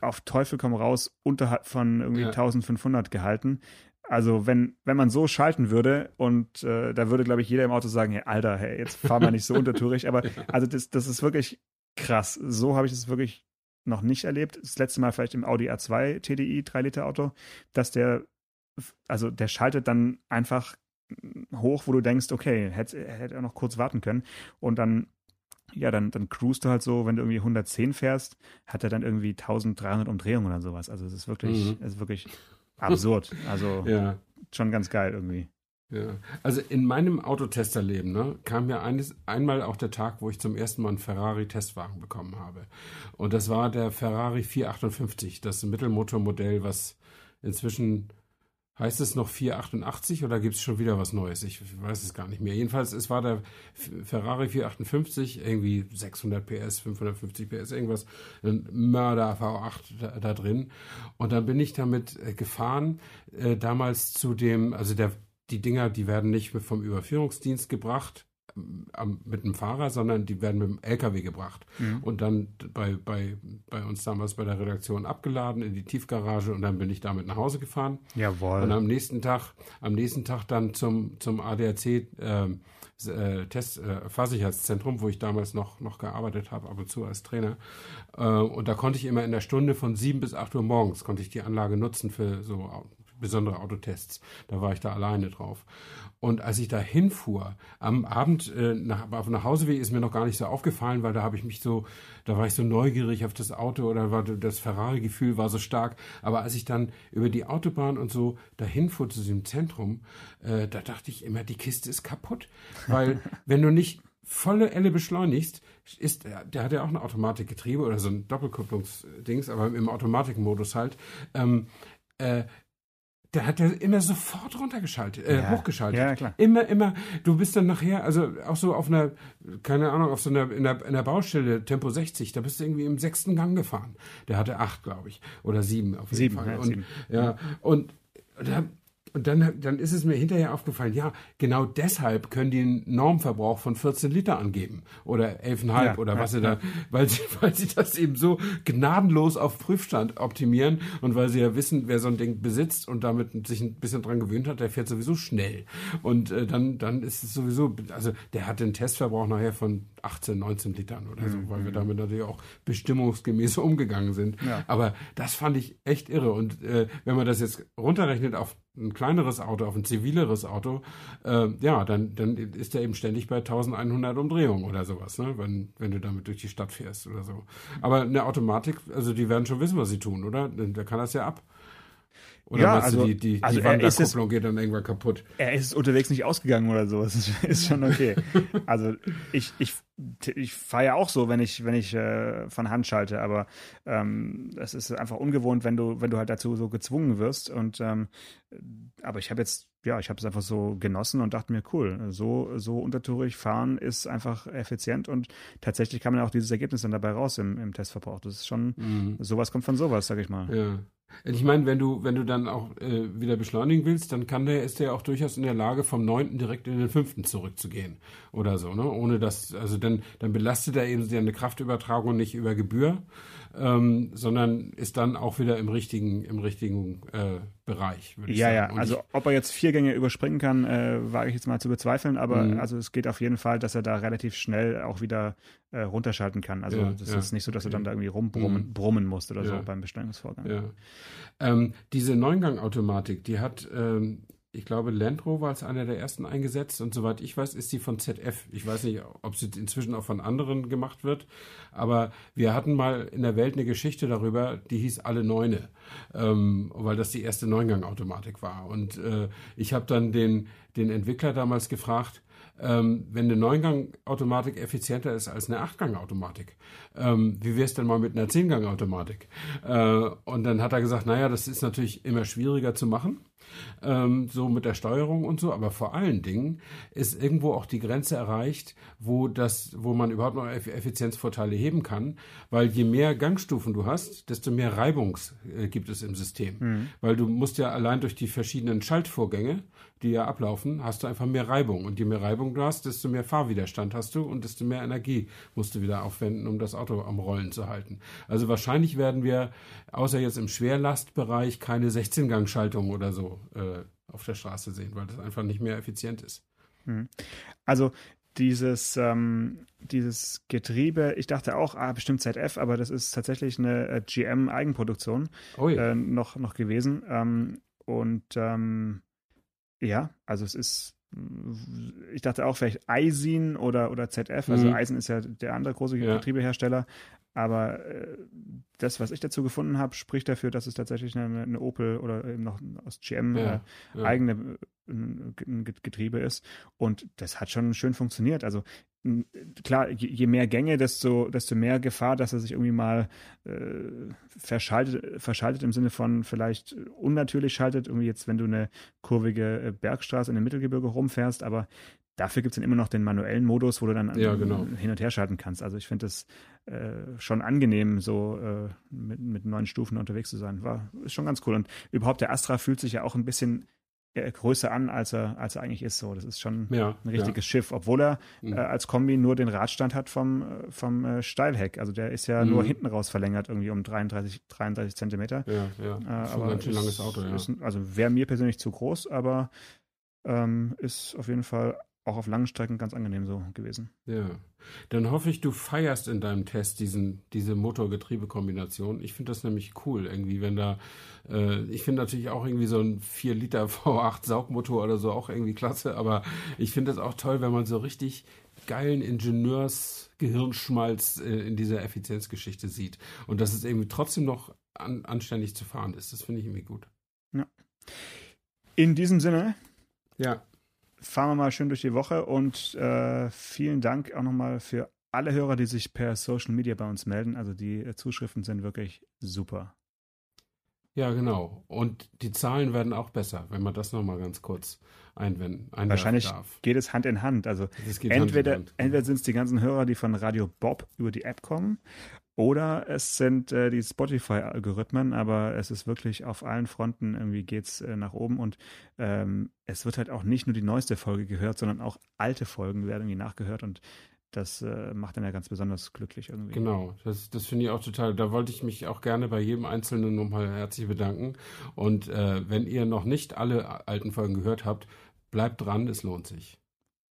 auf Teufel komm raus unterhalb von irgendwie ja. 1500 gehalten. Also wenn, wenn man so schalten würde und äh, da würde, glaube ich, jeder im Auto sagen, hey, Alter, hey, jetzt fahr mal nicht so untertourig. Aber also das, das ist wirklich krass. So habe ich es wirklich noch nicht erlebt. Das letzte Mal vielleicht im Audi A2 TDI 3-Liter-Auto, dass der, also der schaltet dann einfach hoch, wo du denkst, okay, hätte hätte er noch kurz warten können. Und dann, ja, dann, dann cruist du halt so, wenn du irgendwie 110 fährst, hat er dann irgendwie 1300 Umdrehungen oder sowas. Also es ist wirklich, mhm. es ist wirklich absurd. Also ja. schon ganz geil irgendwie. Ja. Also in meinem Autotesterleben ne, kam mir eines, einmal auch der Tag, wo ich zum ersten Mal einen Ferrari-Testwagen bekommen habe. Und das war der Ferrari 458, das Mittelmotormodell, was inzwischen heißt es noch 488 oder gibt es schon wieder was Neues? Ich weiß es gar nicht mehr. Jedenfalls, es war der Ferrari 458, irgendwie 600 PS, 550 PS, irgendwas, ein Mörder V8 da, da drin. Und dann bin ich damit äh, gefahren, äh, damals zu dem, also der die Dinger, die werden nicht vom Überführungsdienst gebracht ähm, mit einem Fahrer, sondern die werden mit dem LKW gebracht mhm. und dann bei, bei, bei uns damals bei der Redaktion abgeladen in die Tiefgarage und dann bin ich damit nach Hause gefahren. Jawohl. Und am nächsten Tag, am nächsten Tag dann zum, zum ADAC ähm, äh, Test, äh, Fahrsicherheitszentrum, wo ich damals noch, noch gearbeitet habe, ab und zu als Trainer. Äh, und da konnte ich immer in der Stunde von sieben bis acht Uhr morgens konnte ich die Anlage nutzen für so besondere Autotests. Da war ich da alleine drauf. Und als ich da hinfuhr, am Abend äh, nach, auf nach Hauseweg ist mir noch gar nicht so aufgefallen, weil da habe ich mich so, da war ich so neugierig auf das Auto oder war das Ferrari-Gefühl war so stark. Aber als ich dann über die Autobahn und so dahin fuhr zu diesem Zentrum, äh, da dachte ich immer, die Kiste ist kaputt. Weil wenn du nicht volle Elle beschleunigst, ist, der hat ja auch ein Automatikgetriebe oder so ein Doppelkupplungsdings, aber im Automatikmodus halt, ähm, äh, der hat ja immer sofort runtergeschaltet, äh, ja. hochgeschaltet. Ja, klar. Immer, immer. Du bist dann nachher, also auch so auf einer, keine Ahnung, auf so einer, in der, in der Baustelle, Tempo 60, da bist du irgendwie im sechsten Gang gefahren. Der hatte acht, glaube ich. Oder sieben auf jeden sieben, Fall. Ja, und, sieben. ja, und da, und dann, dann ist es mir hinterher aufgefallen, ja, genau deshalb können die einen Normverbrauch von 14 Liter angeben oder 11,5 ja, oder was ja, sie da, weil sie, weil sie das eben so gnadenlos auf Prüfstand optimieren und weil sie ja wissen, wer so ein Ding besitzt und damit sich ein bisschen dran gewöhnt hat, der fährt sowieso schnell. Und äh, dann, dann ist es sowieso, also der hat den Testverbrauch nachher von 18, 19 Litern oder so, mhm. weil wir mhm. damit natürlich auch bestimmungsgemäß umgegangen sind. Ja. Aber das fand ich echt irre. Und äh, wenn man das jetzt runterrechnet auf ein kleineres Auto, auf ein zivileres Auto, äh, ja, dann, dann ist er eben ständig bei 1100 Umdrehungen oder sowas, ne? wenn, wenn du damit durch die Stadt fährst oder so. Aber eine Automatik, also die werden schon wissen, was sie tun, oder? Der kann das ja ab. Oder ja, also, du, die, die, also die Wanderkupplung geht dann irgendwann kaputt? Er ist unterwegs nicht ausgegangen oder so. Das ist, schon okay. also ich, ich, ich fahre ja auch so, wenn ich, wenn ich äh, von Hand schalte, aber ähm, es ist einfach ungewohnt, wenn du, wenn du halt dazu so gezwungen wirst. Und ähm, aber ich habe jetzt, ja, ich habe es einfach so genossen und dachte mir, cool, so, so untertourig fahren ist einfach effizient und tatsächlich kam dann auch dieses Ergebnis dann dabei raus im, im Testverbrauch. Das ist schon, mhm. sowas kommt von sowas, sag ich mal. Ja. Ich meine, wenn du, wenn du dann auch äh, wieder beschleunigen willst, dann kann der, ist der auch durchaus in der Lage, vom neunten direkt in den fünften zurückzugehen oder so, ne? Ohne dass, also dann, dann belastet er eben seine Kraftübertragung nicht über Gebühr, ähm, sondern ist dann auch wieder im richtigen, im richtigen äh, Bereich. Würde ich ja, sagen. ja. also ob er jetzt vier Gänge überspringen kann, äh, wage ich jetzt mal zu bezweifeln, aber mhm. also es geht auf jeden Fall, dass er da relativ schnell auch wieder äh, runterschalten kann. Also ja, das ja. ist nicht so, dass er dann da irgendwie rumbrummen mhm. brummen musst oder so beim Beschleunigungsvorgang. Ja. Ähm, diese Neungang-Automatik, die hat ähm, ich glaube, Land Rover als einer der ersten eingesetzt und soweit ich weiß, ist sie von ZF. Ich weiß nicht, ob sie inzwischen auch von anderen gemacht wird, aber wir hatten mal in der Welt eine Geschichte darüber, die hieß Alle Neune, ähm, weil das die erste Neungang-Automatik war. Und äh, ich habe dann den, den Entwickler damals gefragt, ähm, wenn eine Neungang-Automatik effizienter ist als eine Achtgang-Automatik. Ähm, wie wäre es denn mal mit einer Zehngang-Automatik? Äh, und dann hat er gesagt, naja, das ist natürlich immer schwieriger zu machen ähm, so mit der Steuerung und so, aber vor allen Dingen ist irgendwo auch die Grenze erreicht, wo das, wo man überhaupt noch Effizienzvorteile heben kann, weil je mehr Gangstufen du hast, desto mehr Reibungs äh, gibt es im System, mhm. weil du musst ja allein durch die verschiedenen Schaltvorgänge, die ja ablaufen, hast du einfach mehr Reibung und je mehr Reibung du hast, desto mehr Fahrwiderstand hast du und desto mehr Energie musst du wieder aufwenden, um das Auto am Rollen zu halten. Also wahrscheinlich werden wir außer jetzt im Schwerlastbereich keine 16-Gang-Schaltung oder so äh, auf der Straße sehen, weil das einfach nicht mehr effizient ist. Hm. Also dieses, ähm, dieses Getriebe, ich dachte auch, ah, bestimmt ZF, aber das ist tatsächlich eine äh, GM-Eigenproduktion oh ja. äh, noch, noch gewesen. Ähm, und ähm, ja, also es ist, ich dachte auch vielleicht Eisin oder, oder ZF, also mhm. Eisen ist ja der andere große ja. Getriebehersteller, aber äh, das, was ich dazu gefunden habe, spricht dafür, dass es tatsächlich eine, eine Opel oder eben noch aus GM ja, äh, ja. eigene äh, Getriebe ist. Und das hat schon schön funktioniert. Also klar, je, mehr Gänge, desto, desto mehr Gefahr, dass er sich irgendwie mal äh, verschaltet, verschaltet im Sinne von vielleicht unnatürlich schaltet, irgendwie jetzt, wenn du eine kurvige äh, Bergstraße in den Mittelgebirge rumfährst, aber dafür gibt es dann immer noch den manuellen Modus, wo du dann ja, genau. hin und her schalten kannst. Also ich finde das äh, schon angenehm, so äh, mit, mit neun Stufen unterwegs zu sein. War ist schon ganz cool. Und überhaupt der Astra fühlt sich ja auch ein bisschen äh, größer an, als er, als er eigentlich ist. So, das ist schon ja, ein richtiges ja. Schiff, obwohl er mhm. äh, als Kombi nur den Radstand hat vom, äh, vom äh, Steilheck. Also der ist ja mhm. nur hinten raus verlängert, irgendwie um 33, 33 Zentimeter. Ja, ja. Äh, aber ein ganz schön langes Auto, ja. Ist, also wäre mir persönlich zu groß, aber ähm, ist auf jeden Fall auch auf langen Strecken ganz angenehm so gewesen. Ja. Dann hoffe ich, du feierst in deinem Test diesen, diese Motor-Getriebe-Kombination. Ich finde das nämlich cool, irgendwie, wenn da, äh, ich finde natürlich auch irgendwie so ein 4 Liter V8 Saugmotor oder so auch irgendwie klasse, aber ich finde das auch toll, wenn man so richtig geilen Ingenieurs-Gehirnschmalz äh, in dieser Effizienzgeschichte sieht. Und dass es irgendwie trotzdem noch an, anständig zu fahren ist. Das finde ich irgendwie gut. Ja. In diesem Sinne. Ja fahren wir mal schön durch die Woche und äh, vielen Dank auch nochmal für alle Hörer, die sich per Social Media bei uns melden. Also die äh, Zuschriften sind wirklich super. Ja, genau. Und die Zahlen werden auch besser, wenn man das nochmal ganz kurz einwenden. Wahrscheinlich darf. geht es Hand in Hand. Also entweder, Hand Hand. entweder sind es die ganzen Hörer, die von Radio Bob über die App kommen, oder es sind äh, die Spotify-Algorithmen, aber es ist wirklich auf allen Fronten irgendwie geht's äh, nach oben und ähm, es wird halt auch nicht nur die neueste Folge gehört, sondern auch alte Folgen werden irgendwie nachgehört und das äh, macht dann ja ganz besonders glücklich irgendwie. Genau, das, das finde ich auch total. Da wollte ich mich auch gerne bei jedem Einzelnen nochmal herzlich bedanken. Und äh, wenn ihr noch nicht alle alten Folgen gehört habt, bleibt dran, es lohnt sich.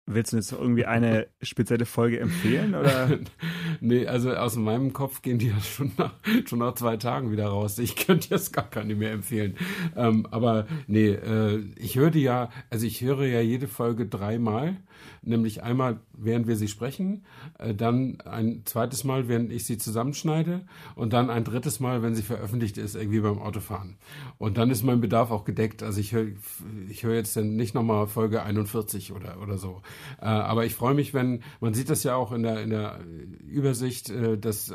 Willst du jetzt irgendwie eine spezielle Folge empfehlen? Oder? nee, also aus meinem Kopf gehen die ja schon nach, schon nach zwei Tagen wieder raus. Ich könnte jetzt gar keine mehr empfehlen. Ähm, aber nee, äh, ich höre die ja, also ich höre ja jede Folge dreimal. Nämlich einmal, während wir sie sprechen, äh, dann ein zweites Mal, während ich sie zusammenschneide und dann ein drittes Mal, wenn sie veröffentlicht ist, irgendwie beim Autofahren. Und dann ist mein Bedarf auch gedeckt. Also ich höre ich hör jetzt dann nicht nochmal Folge 41 oder, oder so. Äh, aber ich freue mich, wenn, man sieht das ja auch in der, in der Übersicht, äh, dass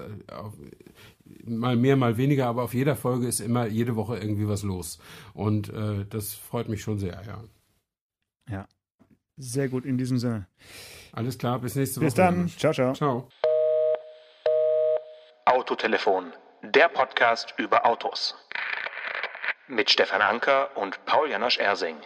mal mehr, mal weniger, aber auf jeder Folge ist immer jede Woche irgendwie was los. Und das freut mich schon sehr, ja. Ja, sehr gut in diesem Sinne. Alles klar, bis nächste Woche. Bis dann. Ciao, ciao. Ciao. Autotelefon, der Podcast über Autos. mit Stefan Anker und Paul Janosch Ersing.